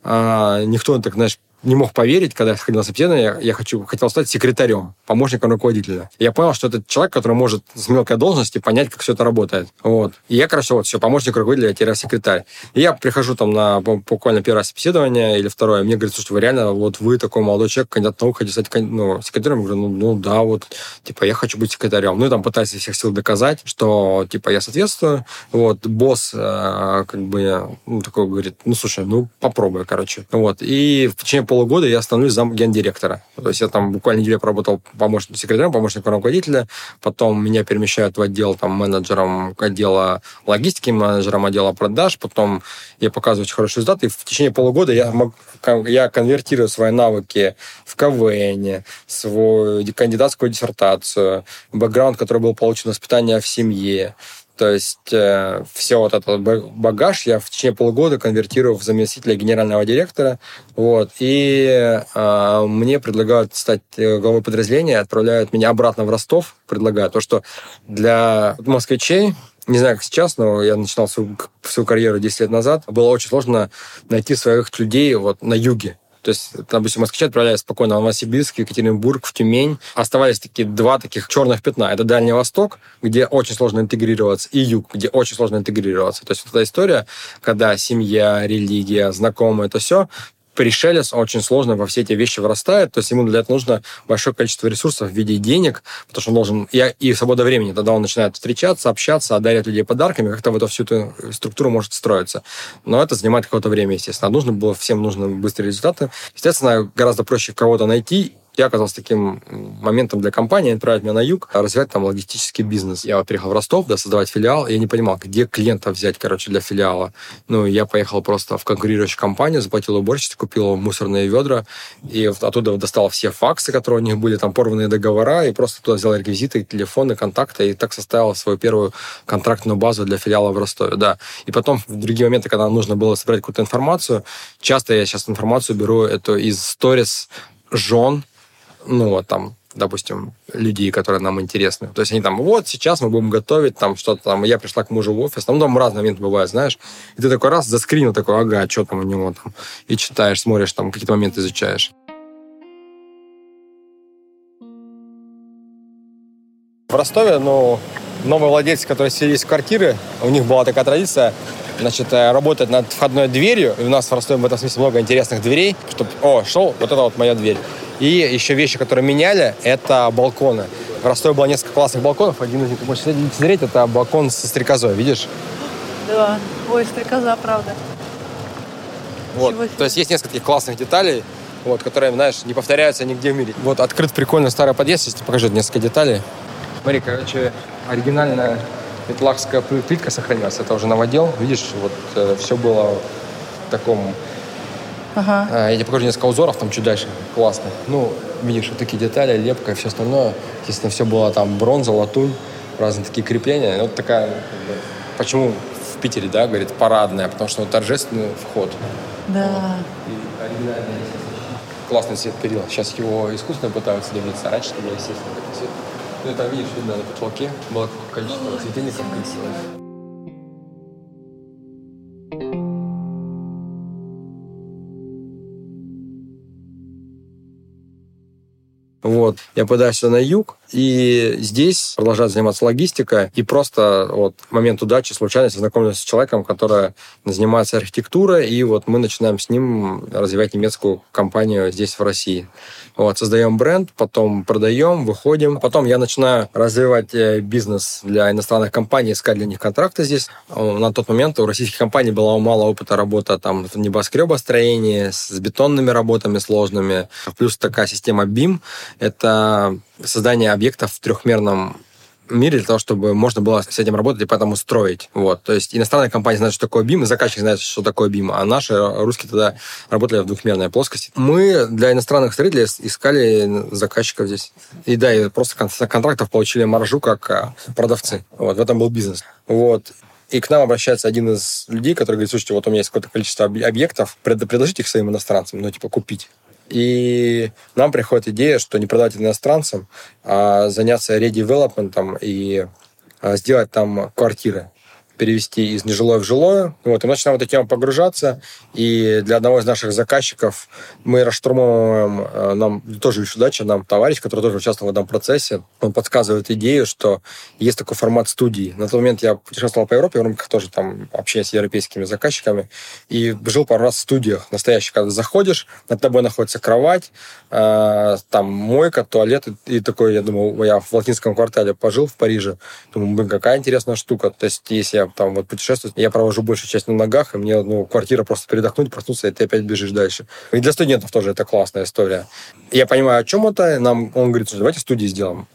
а, никто так, знаешь, не мог поверить, когда я сходил на собеседование, я хочу, хотел стать секретарем, помощником руководителя. Я понял, что это человек, который может с мелкой должности понять, как все это работает. Вот. И я, короче, вот все, помощник руководителя, я секретарь. И я прихожу там на буквально первое собеседование или второе, мне говорят, слушайте, вы реально, вот вы такой молодой человек, кандидат наук, хотите стать ну, секретарем? Я говорю, ну, ну да, вот, типа, я хочу быть секретарем. Ну и там пытаюсь из всех сил доказать, что, типа, я соответствую. Вот, босс, э, как бы, ну, такой говорит, ну, слушай, ну, попробуй, короче. Вот. И в течение полугода я становлюсь зам гендиректора. То есть я там буквально неделю поработал помощником секретарем, помощником руководителя, потом меня перемещают в отдел там менеджером отдела логистики, менеджером отдела продаж, потом я показываю очень хорошие результаты, и в течение полугода я, мог, я конвертирую свои навыки в КВН, свою кандидатскую диссертацию, бэкграунд, который был получен воспитание в семье, то есть э, все вот этот багаж я в течение полугода конвертирую в заместителя генерального директора. Вот, и э, мне предлагают стать э, главой подразделения, отправляют меня обратно в Ростов, предлагают то, что для москвичей не знаю, как сейчас, но я начинал свою, свою карьеру 10 лет назад. Было очень сложно найти своих людей вот на юге. То есть, допустим, москвичи отправляются спокойно в Новосибирск, Екатеринбург, в Тюмень. Оставались такие два таких черных пятна. Это Дальний Восток, где очень сложно интегрироваться, и Юг, где очень сложно интегрироваться. То есть, вот эта история, когда семья, религия, знакомые, это все пришелец очень сложно во все эти вещи вырастает, то есть ему для этого нужно большое количество ресурсов в виде денег, потому что он должен... И, и свобода времени, тогда он начинает встречаться, общаться, одарять людей подарками, как-то в эту всю эту структуру может строиться. Но это занимает какое-то время, естественно. А нужно было, всем нужны быстрые результаты. Естественно, гораздо проще кого-то найти я оказался таким моментом для компании, отправить меня на юг, развивать там логистический бизнес. Я вот приехал в Ростов, да, создавать филиал, я не понимал, где клиента взять, короче, для филиала. Ну, я поехал просто в конкурирующую компанию, заплатил уборщице, купил мусорные ведра, и оттуда достал все факсы, которые у них были, там порванные договора, и просто туда взял реквизиты, телефоны, контакты, и так составил свою первую контрактную базу для филиала в Ростове, да. И потом в другие моменты, когда нужно было собрать какую-то информацию, часто я сейчас информацию беру это из сторис жен ну, вот там, допустим, людей, которые нам интересны. То есть они там, вот, сейчас мы будем готовить там что-то там. Я пришла к мужу в офис, там разные моменты бывают, знаешь. И ты такой раз заскринил, такой, ага, что там у него там. И читаешь, смотришь, там какие-то моменты изучаешь. В Ростове, ну, новые владельцы, которые селились в квартиры, у них была такая традиция, значит, э, работать над входной дверью. И у нас в Ростове в этом смысле много интересных дверей, чтобы, о, шел, вот это вот моя дверь. И еще вещи, которые меняли, это балконы. В Ростове было несколько классных балконов. Один из них, вы можете смотреть, это балкон со стрекозой, видишь? Да. Ой, стрекоза, правда. Вот. То есть есть несколько таких классных деталей, вот, которые, знаешь, не повторяются нигде в мире. Вот открыт прикольный старый подъезд, если покажу несколько деталей. Смотри, короче, оригинальная метлахская плитка сохранилась. Это уже новодел. Видишь, вот э, все было в таком Ага. А, я тебе покажу несколько узоров, там чуть дальше. Классно. Ну, видишь, вот такие детали, лепка и все остальное. Естественно, все было там бронза, латунь, разные такие крепления. Вот такая, почему в Питере, да, говорит, парадная, потому что вот торжественный вход. Да. И оригинальный, Классный цвет перил. Сейчас его искусственно пытаются добиться, раньше это было естественно. Ну, там видишь, видно на потолке было количество светильников красивых. Вот. Я подаюсь на юг, И здесь продолжаю заниматься логистикой. И просто вот момент удачи, случайности знакомлюсь с человеком, который занимается архитектурой. И вот мы начинаем с ним развивать немецкую компанию здесь, в России. Вот, создаем бренд, потом продаем, выходим. Потом я начинаю развивать э, бизнес для иностранных компаний, искать для них контракты здесь. На тот момент у российских компаний было мало опыта работы там в небоскребостроении, с бетонными работами сложными. Плюс такая система BIM — это создание объектов в трехмерном мире для того, чтобы можно было с этим работать и поэтому строить. Вот. То есть иностранные компании знают, что такое BIM, и заказчик знает, что такое BIM, а наши русские тогда работали в двухмерной плоскости. Мы для иностранных строителей искали заказчиков здесь. И да, и просто контрактов получили маржу как а, продавцы. Вот. В этом был бизнес. Вот. И к нам обращается один из людей, который говорит, слушайте, вот у меня есть какое-то количество объектов, предложите их своим иностранцам, ну, типа, купить. И нам приходит идея, что не продать иностранцам, а заняться редевелопментом и а, сделать там квартиры перевести из нежилое в жилое. Вот, и мы начинаем в эту погружаться. И для одного из наших заказчиков мы расштурмовываем, э, нам тоже еще дача, нам товарищ, который тоже участвовал в этом процессе, он подсказывает идею, что есть такой формат студии. На тот момент я путешествовал по Европе в рамках тоже там общения с европейскими заказчиками и жил пару раз в студиях настоящих, когда заходишь, над тобой находится кровать, э, там мойка, туалет, и, и такой, я думаю, я в латинском квартале пожил в Париже, думаю, блин, какая интересная штука. То есть, если я там вот путешествую, я провожу большую часть на ногах, и мне ну, квартира просто передохнуть, проснуться, и ты опять бежишь дальше. И для студентов тоже это классная история. Я понимаю, о чем это, нам, он говорит, давайте студии сделаем.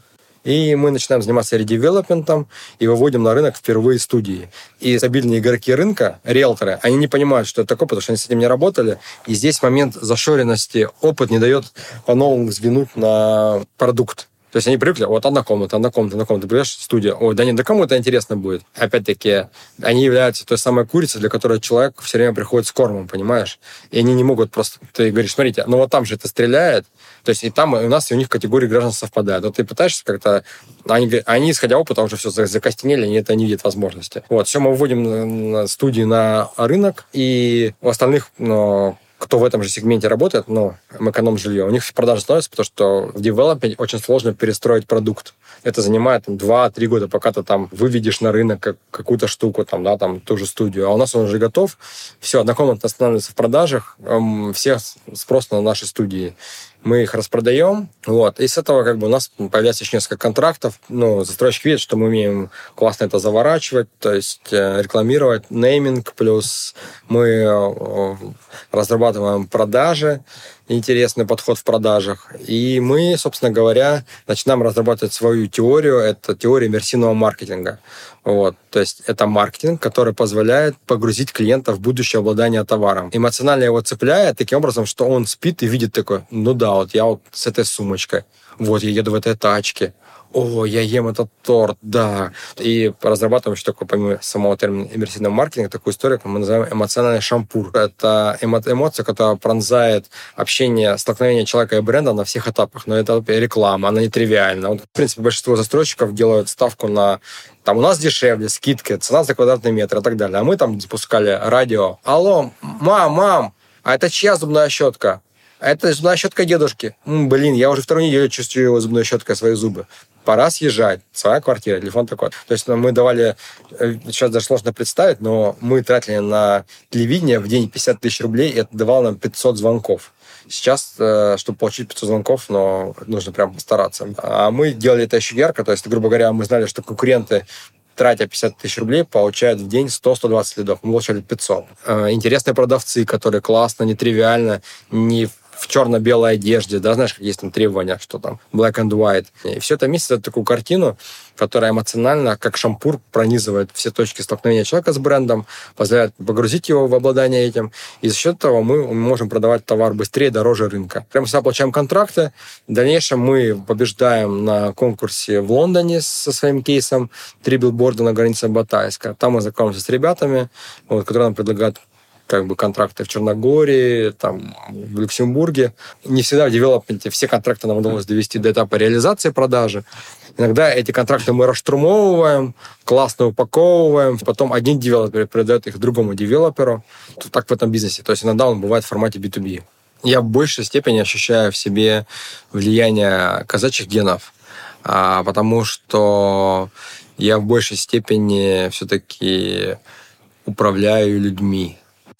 И мы начинаем заниматься редевелопментом и выводим на рынок впервые студии. И стабильные игроки рынка, риэлторы, они не понимают, что это такое, потому что они с этим не работали. И здесь момент зашоренности, опыт не дает по-новому взглянуть на продукт. То есть они привыкли, вот одна комната, одна комната, одна комната. В студию, ой, да нет, да кому это интересно будет? Опять-таки, они являются той самой курицей, для которой человек все время приходит с кормом, понимаешь? И они не могут просто... Ты говоришь, смотрите, ну вот там же это стреляет, то есть и там и у нас, и у них категории граждан совпадают. Вот ты пытаешься как-то... Они, они, исходя опыта, уже все закостенели, они это не видят возможности. Вот, все мы выводим студии на рынок, и у остальных ну, кто в этом же сегменте работает, ну, эконом жилье, у них продажи становятся, потому что в девелопменте очень сложно перестроить продукт. Это занимает 2-3 года, пока ты там выведешь на рынок какую-то штуку, там, да, там, ту же студию. А у нас он уже готов. Все, однокомнатно становится в продажах, эм, все спрос на наши студии мы их распродаем, вот, и с этого как бы у нас появляется еще несколько контрактов, ну, застройщик видит, что мы умеем классно это заворачивать, то есть э, рекламировать, нейминг, плюс мы э, разрабатываем продажи, интересный подход в продажах. И мы, собственно говоря, начинаем разрабатывать свою теорию. Это теория иммерсивного маркетинга. Вот. То есть это маркетинг, который позволяет погрузить клиента в будущее обладание товаром. Эмоционально его цепляет таким образом, что он спит и видит такой, ну да, вот я вот с этой сумочкой, вот я еду в этой тачке, о, я ем этот торт, да. И разрабатываем еще такое, помимо самого термина иммерсивного маркетинга, такую историю, как мы называем эмоциональный шампур. Это эмо- эмоция, которая пронзает общение, столкновение человека и бренда на всех этапах. Но это реклама, она нетривиальна. Вот, в принципе, большинство застройщиков делают ставку на там у нас дешевле, скидки, цена за квадратный метр и так далее. А мы там запускали радио. Алло, мам, мам, а это чья зубная щетка? Это зубная щетка дедушки. М, блин, я уже вторую неделю чувствую его зубной щеткой свои зубы пора съезжать, своя квартира, телефон такой. То есть ну, мы давали, э, сейчас даже сложно представить, но мы тратили на телевидение в день 50 тысяч рублей, и это давало нам 500 звонков. Сейчас, э, чтобы получить 500 звонков, но нужно прям постараться. А мы делали это еще ярко, то есть, грубо говоря, мы знали, что конкуренты тратя 50 тысяч рублей, получают в день 100-120 лидов. Мы получали 500. Э, интересные продавцы, которые классно, нетривиально, не в черно-белой одежде, да, знаешь, есть там требования, что там black and white. И все это вместе это такую картину, которая эмоционально, как шампур, пронизывает все точки столкновения человека с брендом, позволяет погрузить его в обладание этим. И за счет этого мы можем продавать товар быстрее, дороже рынка. Прямо всегда получаем контракты. В дальнейшем мы побеждаем на конкурсе в Лондоне со своим кейсом «Три билборда на границе Батайска». Там мы знакомимся с ребятами, вот, которые нам предлагают как бы контракты в Черногории, там, в Люксембурге. Не всегда в девелопменте все контракты нам удалось довести до этапа реализации продажи. Иногда эти контракты мы расштурмовываем, классно упаковываем, потом один девелопер передает их другому девелоперу. Так в этом бизнесе. То есть иногда он бывает в формате B2B. Я в большей степени ощущаю в себе влияние казачьих генов а, потому что я в большей степени все-таки управляю людьми.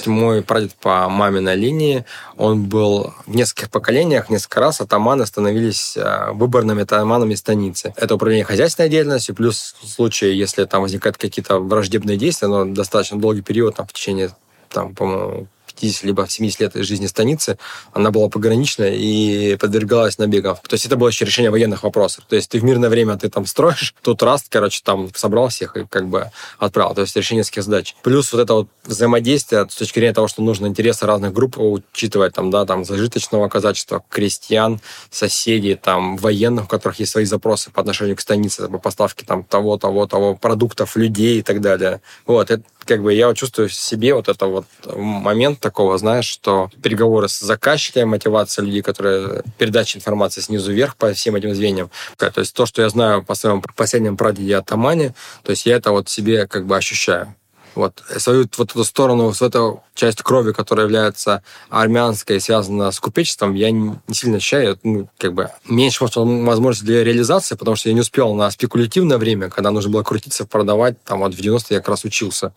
Мой прадед по маминой линии, он был в нескольких поколениях, несколько раз атаманы становились а, выборными атаманами станицы. Это управление хозяйственной деятельностью, плюс в случае, если там возникают какие-то враждебные действия, но достаточно долгий период, там, в течение, там, по-моему, 50 либо 70 лет жизни станицы, она была пограничная и подвергалась набегам. То есть это было еще решение военных вопросов. То есть ты в мирное время ты там строишь, тут раз, короче, там собрал всех и как бы отправил. То есть решение нескольких задач. Плюс вот это вот взаимодействие с точки зрения того, что нужно интересы разных групп учитывать, там, да, там, зажиточного казачества, крестьян, соседей, там, военных, у которых есть свои запросы по отношению к станице, по поставке там того, того, того, продуктов, людей и так далее. Вот, это как бы я чувствую в себе вот это вот момент такого, знаешь, что переговоры с заказчиками, мотивация людей, которые передача информации снизу вверх по всем этим звеньям. То есть то, что я знаю по своему последнему прадеде Атамане, то есть я это вот себе как бы ощущаю. Вот. Свою вот эту сторону, вот эту часть крови, которая является армянской, связана с купечеством, я не сильно ощущаю. Ну, как бы меньше возможности для реализации, потому что я не успел на спекулятивное время, когда нужно было крутиться, продавать. Там вот в 90-е я как раз учился.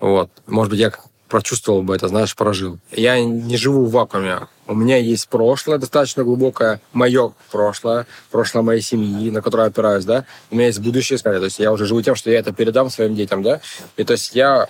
Вот. Может быть, я прочувствовал бы это, знаешь, прожил. Я не живу в вакууме. У меня есть прошлое достаточно глубокое, мое прошлое, прошлое моей семьи, на которое я опираюсь, да. У меня есть будущее, скорее. То есть я уже живу тем, что я это передам своим детям, да. И то есть я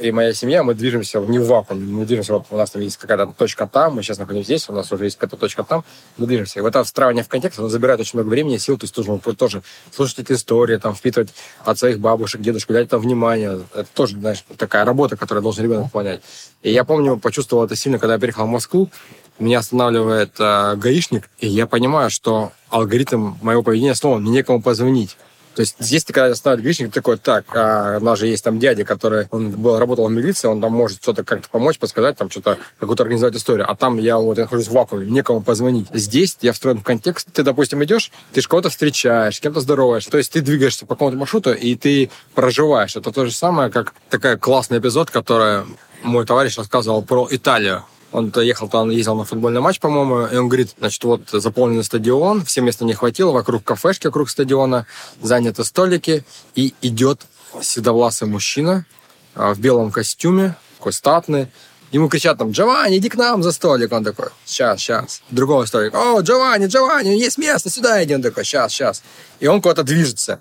и моя семья, мы движемся не в вакууме, мы движемся, вот у нас там есть какая-то точка там, мы сейчас находимся здесь, у нас уже есть какая-то точка там, мы движемся. И вот это встраивание в контекст, оно забирает очень много времени сил, то есть тоже, тоже слушать эти истории, там, впитывать от своих бабушек, дедушек, дать там внимание. Это тоже, знаешь, такая работа, которую должен ребенок выполнять. И я помню, почувствовал это сильно, когда я переехал в Москву, меня останавливает э, гаишник, и я понимаю, что алгоритм моего поведения снова мне некому позвонить. То есть здесь ты когда ставишь гаишник, такой, так, а, у нас же есть там дядя, который он был, работал в милиции, он там может что-то как-то помочь, подсказать, там что-то, какую-то организовать историю. А там я вот я нахожусь в вакууме, некому позвонить. Здесь я встроен в контекст. Ты, допустим, идешь, ты же кого-то встречаешь, с кем-то здороваешься. То есть ты двигаешься по какому-то маршруту, и ты проживаешь. Это то же самое, как такая классный эпизод, который мой товарищ рассказывал про Италию. Он ехал там, ездил на футбольный матч, по-моему, и он говорит, значит, вот заполненный стадион, все места не хватило, вокруг кафешки, вокруг стадиона, заняты столики, и идет седовласый мужчина а, в белом костюме, такой статный, Ему кричат там, Джованни, иди к нам за столик. Он такой, сейчас, сейчас. Другого столика, о, Джованни, Джованни, есть место, сюда иди. Он такой, сейчас, сейчас. И он куда-то движется.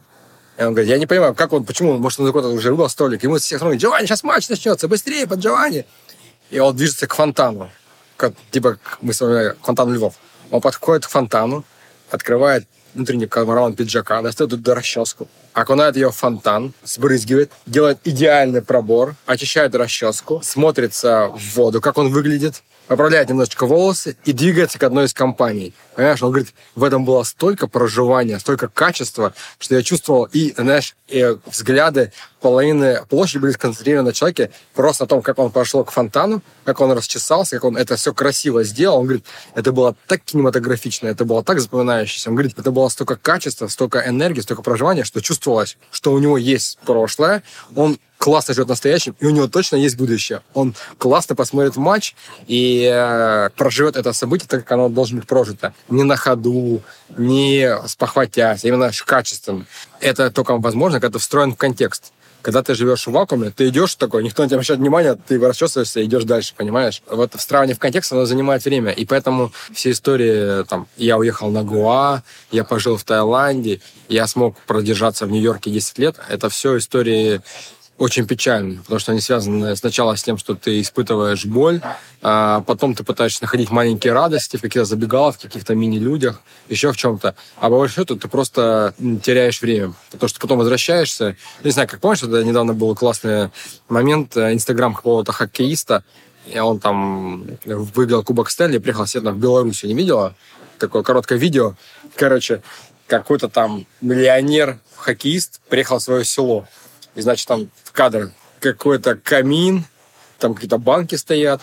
И он говорит, я не понимаю, как он, почему, может, он какой-то уже выбрал столик. Ему всех говорят, Джованни, сейчас матч начнется, быстрее, под Джованни и он движется к фонтану. Как, типа, мы с вами, фонтан Львов. Он подходит к фонтану, открывает внутренний карман пиджака, достает туда расческу, окунает ее в фонтан, сбрызгивает, делает идеальный пробор, очищает расческу, смотрится в воду, как он выглядит, поправляет немножечко волосы и двигается к одной из компаний. Понимаешь, он говорит, в этом было столько проживания, столько качества, что я чувствовал и, знаешь, и взгляды половины площади были сконцентрированы на человеке просто на том, как он пошел к фонтану, как он расчесался, как он это все красиво сделал. Он говорит, это было так кинематографично, это было так запоминающееся. Он говорит, это было столько качества, столько энергии, столько проживания, что чувствовалось, что у него есть прошлое, он классно живет настоящим, и у него точно есть будущее. Он классно посмотрит матч и э, проживет это событие так, как оно должно быть прожито. Не на ходу, не спохватясь, а именно качественно. Это только возможно, когда ты встроен в контекст. Когда ты живешь в вакууме, ты идешь такой, никто на тебя обращает внимания, ты расчесываешься и идешь дальше, понимаешь? Вот встраивание в контекст, оно занимает время. И поэтому все истории, там, я уехал на Гуа, я пожил в Таиланде, я смог продержаться в Нью-Йорке 10 лет, это все истории очень печально, потому что они связаны сначала с тем, что ты испытываешь боль, а потом ты пытаешься находить маленькие радости в каких-то забегаловках, в каких-то мини-людях, еще в чем-то. А по большому счету ты просто теряешь время, потому что потом возвращаешься. Не знаю, как помнишь, это недавно был классный момент, э, инстаграм какого-то хоккеиста, и он там выиграл Кубок Стэнли, приехал седно в Белоруссию, не видела? Такое короткое видео. Короче, какой-то там миллионер, хоккеист приехал в свое село. И, значит, там кадр какой-то камин, там какие-то банки стоят,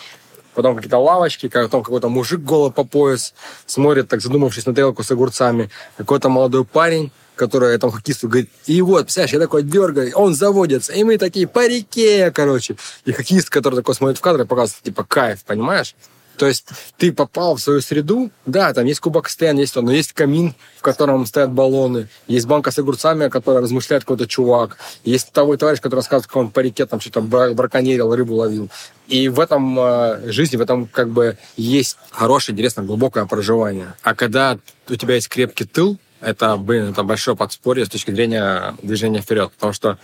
потом какие-то лавочки, потом какой-то мужик голый по пояс смотрит, так задумавшись на тарелку с огурцами, какой-то молодой парень, который этому хоккеисту говорит, и вот, представляешь, я такой дергаю, он заводится, и мы такие по реке, короче. И хоккеист, который такой смотрит в кадр, показывает, типа, кайф, понимаешь? То есть ты попал в свою среду, да, там есть кубок стен, есть то, но есть камин, в котором стоят баллоны, есть банка с огурцами, о которой размышляет какой-то чувак, есть того товарищ, который рассказывает, как он по реке там что-то браконьерил, рыбу ловил. И в этом э, жизни, в этом как бы есть хорошее, интересное, глубокое проживание. А когда у тебя есть крепкий тыл, это, блин, это большое подспорье с точки зрения движения вперед. Потому что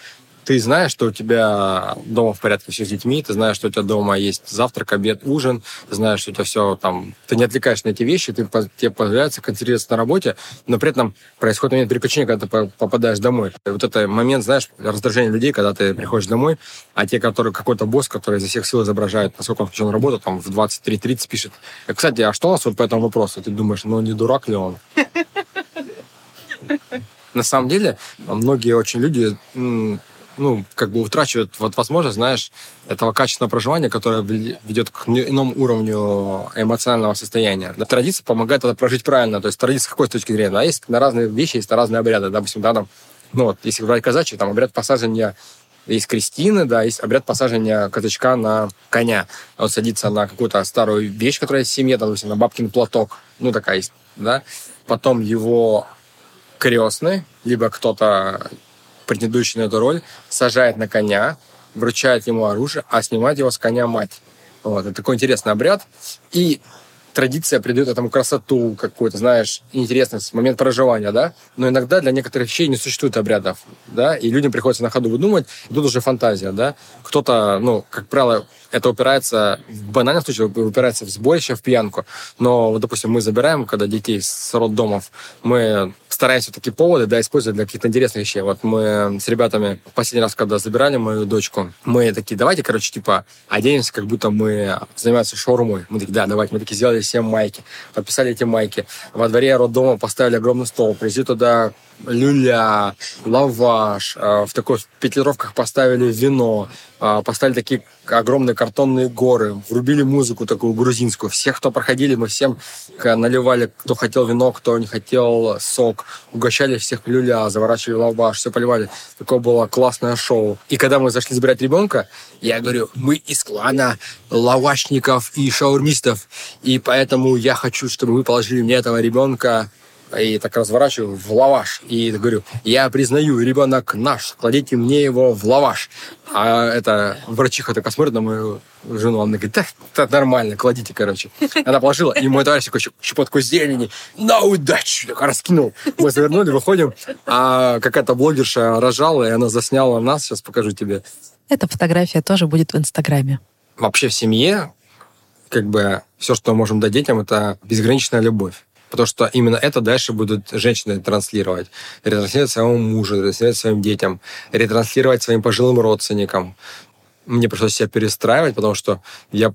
ты знаешь, что у тебя дома в порядке все с детьми, ты знаешь, что у тебя дома есть завтрак, обед, ужин, ты знаешь, что у тебя все там... Ты не отвлекаешь на эти вещи, ты, тебе позволяется концентрироваться на работе, но при этом происходит момент переключения, когда ты попадаешь домой. И вот это момент, знаешь, раздражения людей, когда ты приходишь домой, а те, которые какой-то босс, который из всех сил изображает, насколько он включен работу, там в 23.30 пишет. Кстати, а что у нас вот по этому вопросу? Ты думаешь, ну не дурак ли он? На самом деле, многие очень люди ну, как бы утрачивают вот возможность, знаешь, этого качественного проживания, которое ведет к иному уровню эмоционального состояния. Да, традиция помогает это прожить правильно. То есть традиция с какой точки зрения? Да, есть на разные вещи, есть на разные обряды. Допустим, да, там, ну вот, если брать казачий, там обряд посаживания есть крестины, да, есть обряд посаживания казачка на коня. Он садится на какую-то старую вещь, которая есть в семье, допустим, на бабкин платок. Ну, такая есть, да. Потом его крестный, либо кто-то претендующий на эту роль, сажает на коня, вручает ему оружие, а снимает его с коня мать. Вот, это такой интересный обряд. И традиция придает этому красоту какую-то, знаешь, интересность, момент проживания, да. Но иногда для некоторых вещей не существует обрядов, да, и людям приходится на ходу выдумывать, и тут уже фантазия, да. Кто-то, ну, как правило, это упирается, в банальном случае, упирается в сборище, в пьянку. Но, вот, допустим, мы забираем, когда детей с роддомов, мы стараемся такие поводы, да, использовать для каких-то интересных вещей. Вот мы с ребятами последний раз, когда забирали мою дочку, мы такие, давайте, короче, типа, оденемся, как будто мы занимаемся шаурмой. Мы такие, да, давайте. Мы такие сделали всем майки, подписали эти майки. Во дворе роддома поставили огромный стол, привезли туда люля, лаваш, э, в такой в петлировках поставили вино, э, поставили такие огромные картонные горы, врубили музыку такую грузинскую. Всех, кто проходили, мы всем наливали, кто хотел вино, кто не хотел сок, угощали всех люля, заворачивали лаваш, все поливали. Такое было классное шоу. И когда мы зашли забирать ребенка, я говорю, мы из клана лавашников и шаурмистов, и поэтому я хочу, чтобы вы положили мне этого ребенка и так разворачиваю в лаваш. И говорю, я признаю, ребенок наш, кладите мне его в лаваш. А это врачиха такая смотрит на мою жену, она говорит, так, так нормально, кладите, короче. Она положила, и мой товарищ такой щепотку зелени, на удачу, так раскинул. Мы завернули, выходим, а какая-то блогерша рожала, и она засняла нас, сейчас покажу тебе. Эта фотография тоже будет в Инстаграме. Вообще в семье, как бы, все, что мы можем дать детям, это безграничная любовь. Потому что именно это дальше будут женщины транслировать. Ретранслировать своему мужу, ретранслировать своим детям, ретранслировать своим пожилым родственникам. Мне пришлось себя перестраивать, потому что я,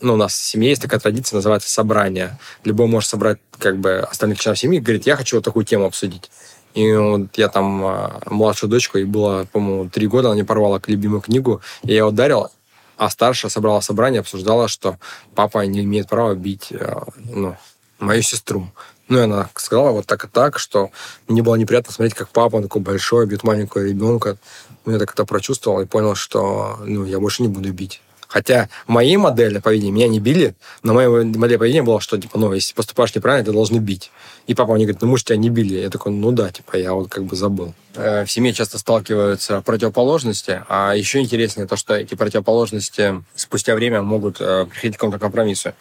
ну, у нас в семье есть такая традиция, называется собрание. Любой может собрать как бы остальных членов семьи и говорит, я хочу вот такую тему обсудить. И вот я там а, младшую дочку, ей было, по-моему, три года, она не порвала любимую книгу, и я ее ударил, а старшая собрала собрание, обсуждала, что папа не имеет права бить а, ну, мою сестру. Ну, и она сказала вот так и так, что мне было неприятно смотреть, как папа, он такой большой, бьет маленького ребенка. Ну, я так это прочувствовал и понял, что ну, я больше не буду бить. Хотя моей модели поведения меня не били, но моя модель поведения была, что, типа, ну, если поступаешь неправильно, ты должны бить. И папа мне говорит, ну, может, тебя не били. Я такой, ну да, типа, я вот как бы забыл. Э, в семье часто сталкиваются противоположности, а еще интереснее то, что эти противоположности спустя время могут э, приходить к какому-то компромиссу.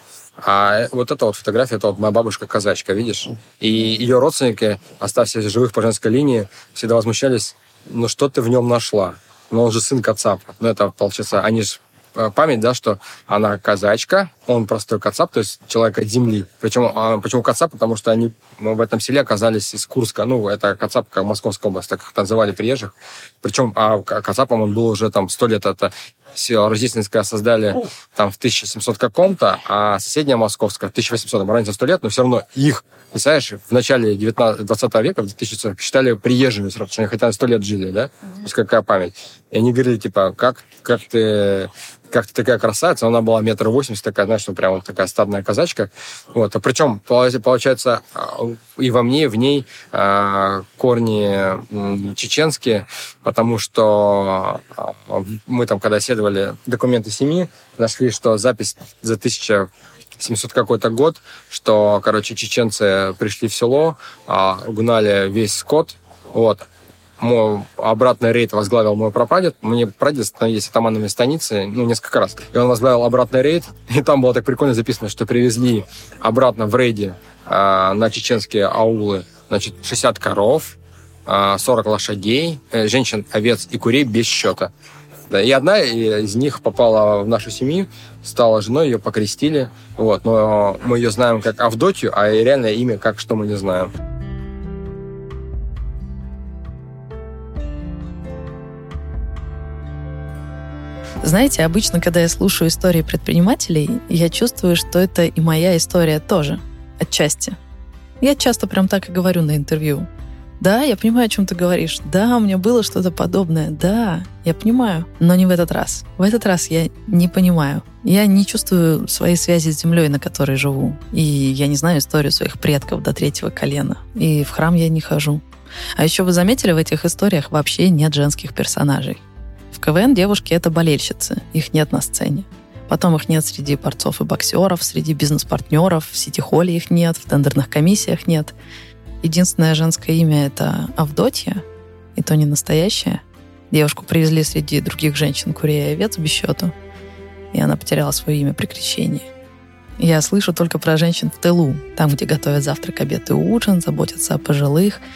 А вот эта вот фотография, это вот моя бабушка-казачка, видишь? И ее родственники, оставшиеся живых по женской линии, всегда возмущались, ну что ты в нем нашла? Ну он же сын Кацапа. Ну это, получается, они же э, память, да, что она казачка, он простой кацап, то есть человек от земли. Причем, а, почему кацап? Потому что они в этом селе оказались из Курска. Ну, это кацапка Московская область, так их называли приезжих. Причем, а кацапом он был уже там сто лет. Это Рождественская создали там в 1700 каком-то, а соседняя московская в 1800, там, разница 100 лет, но все равно их, представляешь, в начале 19, 20 века, в 2000 считали приезжими, хотя 100 лет жили, да? Mm-hmm. Есть какая память. И они говорили, типа, как, как ты как то такая красавица, она была метр восемьдесят, такая, знаешь, ну, прям вот такая стадная казачка. Вот. А причем, получается, и во мне, и в ней э, корни чеченские, потому что мы там, когда исследовали документы семьи, нашли, что запись за 1000 700 какой-то год, что, короче, чеченцы пришли в село, а, угнали весь скот, вот, мой обратный рейд возглавил мой прапрадед. Мне прадед становились атаманами станицы, ну, несколько раз. И он возглавил обратный рейд, и там было так прикольно записано, что привезли обратно в рейде э, на чеченские аулы, значит, 60 коров, э, а, 40 лошадей, э, женщин, овец и курей без счета. Да, и одна из них попала в нашу семью, стала женой, ее покрестили. Вот, но мы ее знаем как Авдотью, а реальное имя как что мы не знаем. Знаете, обычно, когда я слушаю истории предпринимателей, я чувствую, что это и моя история тоже, отчасти. Я часто прям так и говорю на интервью. Да, я понимаю, о чем ты говоришь. Да, у меня было что-то подобное. Да, я понимаю. Но не в этот раз. В этот раз я не понимаю. Я не чувствую своей связи с землей, на которой живу. И я не знаю историю своих предков до третьего колена. И в храм я не хожу. А еще вы заметили, в этих историях вообще нет женских персонажей. В КВН девушки — это болельщицы, их нет на сцене. Потом их нет среди борцов и боксеров, среди бизнес-партнеров, в сити-холле их нет, в тендерных комиссиях нет. Единственное женское имя — это Авдотья, и то не настоящее. Девушку привезли среди других женщин курей и овец без счету, и она потеряла свое имя при крещении. Я слышу только про женщин в тылу, там, где готовят завтрак, обед и ужин, заботятся о пожилых —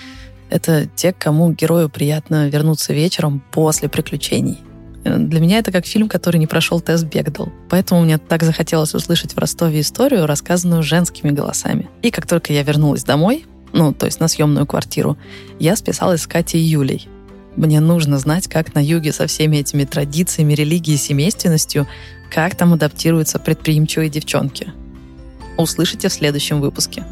это те, кому герою приятно вернуться вечером после приключений. Для меня это как фильм, который не прошел тест Бегдал. Поэтому мне так захотелось услышать в Ростове историю, рассказанную женскими голосами. И как только я вернулась домой, ну, то есть на съемную квартиру, я списалась с Катей Юлей. Мне нужно знать, как на юге со всеми этими традициями, религией семейственностью, как там адаптируются предприимчивые девчонки. Услышите в следующем выпуске.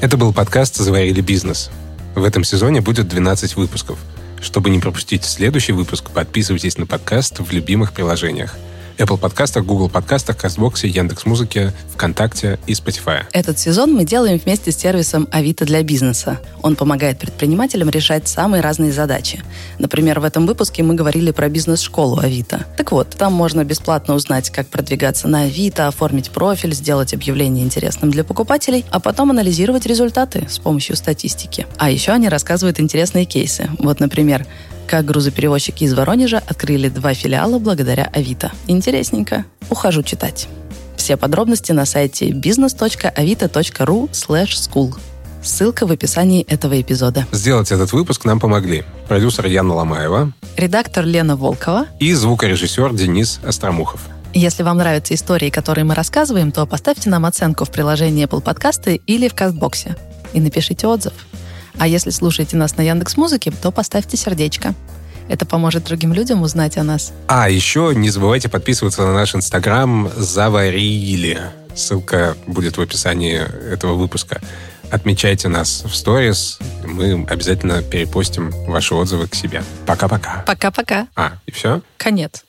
Это был подкаст «Заварили бизнес». В этом сезоне будет 12 выпусков. Чтобы не пропустить следующий выпуск, подписывайтесь на подкаст в любимых приложениях – Apple подкастах, Google подкастах, Казбоксе, Яндекс.Музыке, ВКонтакте и Spotify. Этот сезон мы делаем вместе с сервисом Авито для бизнеса. Он помогает предпринимателям решать самые разные задачи. Например, в этом выпуске мы говорили про бизнес-школу Авито. Так вот, там можно бесплатно узнать, как продвигаться на Авито, оформить профиль, сделать объявление интересным для покупателей, а потом анализировать результаты с помощью статистики. А еще они рассказывают интересные кейсы. Вот, например, как грузоперевозчики из Воронежа открыли два филиала благодаря Авито. Интересненько. Ухожу читать. Все подробности на сайте business.avito.ru school. Ссылка в описании этого эпизода. Сделать этот выпуск нам помогли продюсер Яна Ломаева, редактор Лена Волкова и звукорежиссер Денис Остромухов. Если вам нравятся истории, которые мы рассказываем, то поставьте нам оценку в приложении Apple Podcasts или в Кастбоксе и напишите отзыв. А если слушаете нас на Яндекс Музыке, то поставьте сердечко. Это поможет другим людям узнать о нас. А еще не забывайте подписываться на наш инстаграм «Заварили». Ссылка будет в описании этого выпуска. Отмечайте нас в сторис. Мы обязательно перепостим ваши отзывы к себе. Пока-пока. Пока-пока. А, и все? Конец.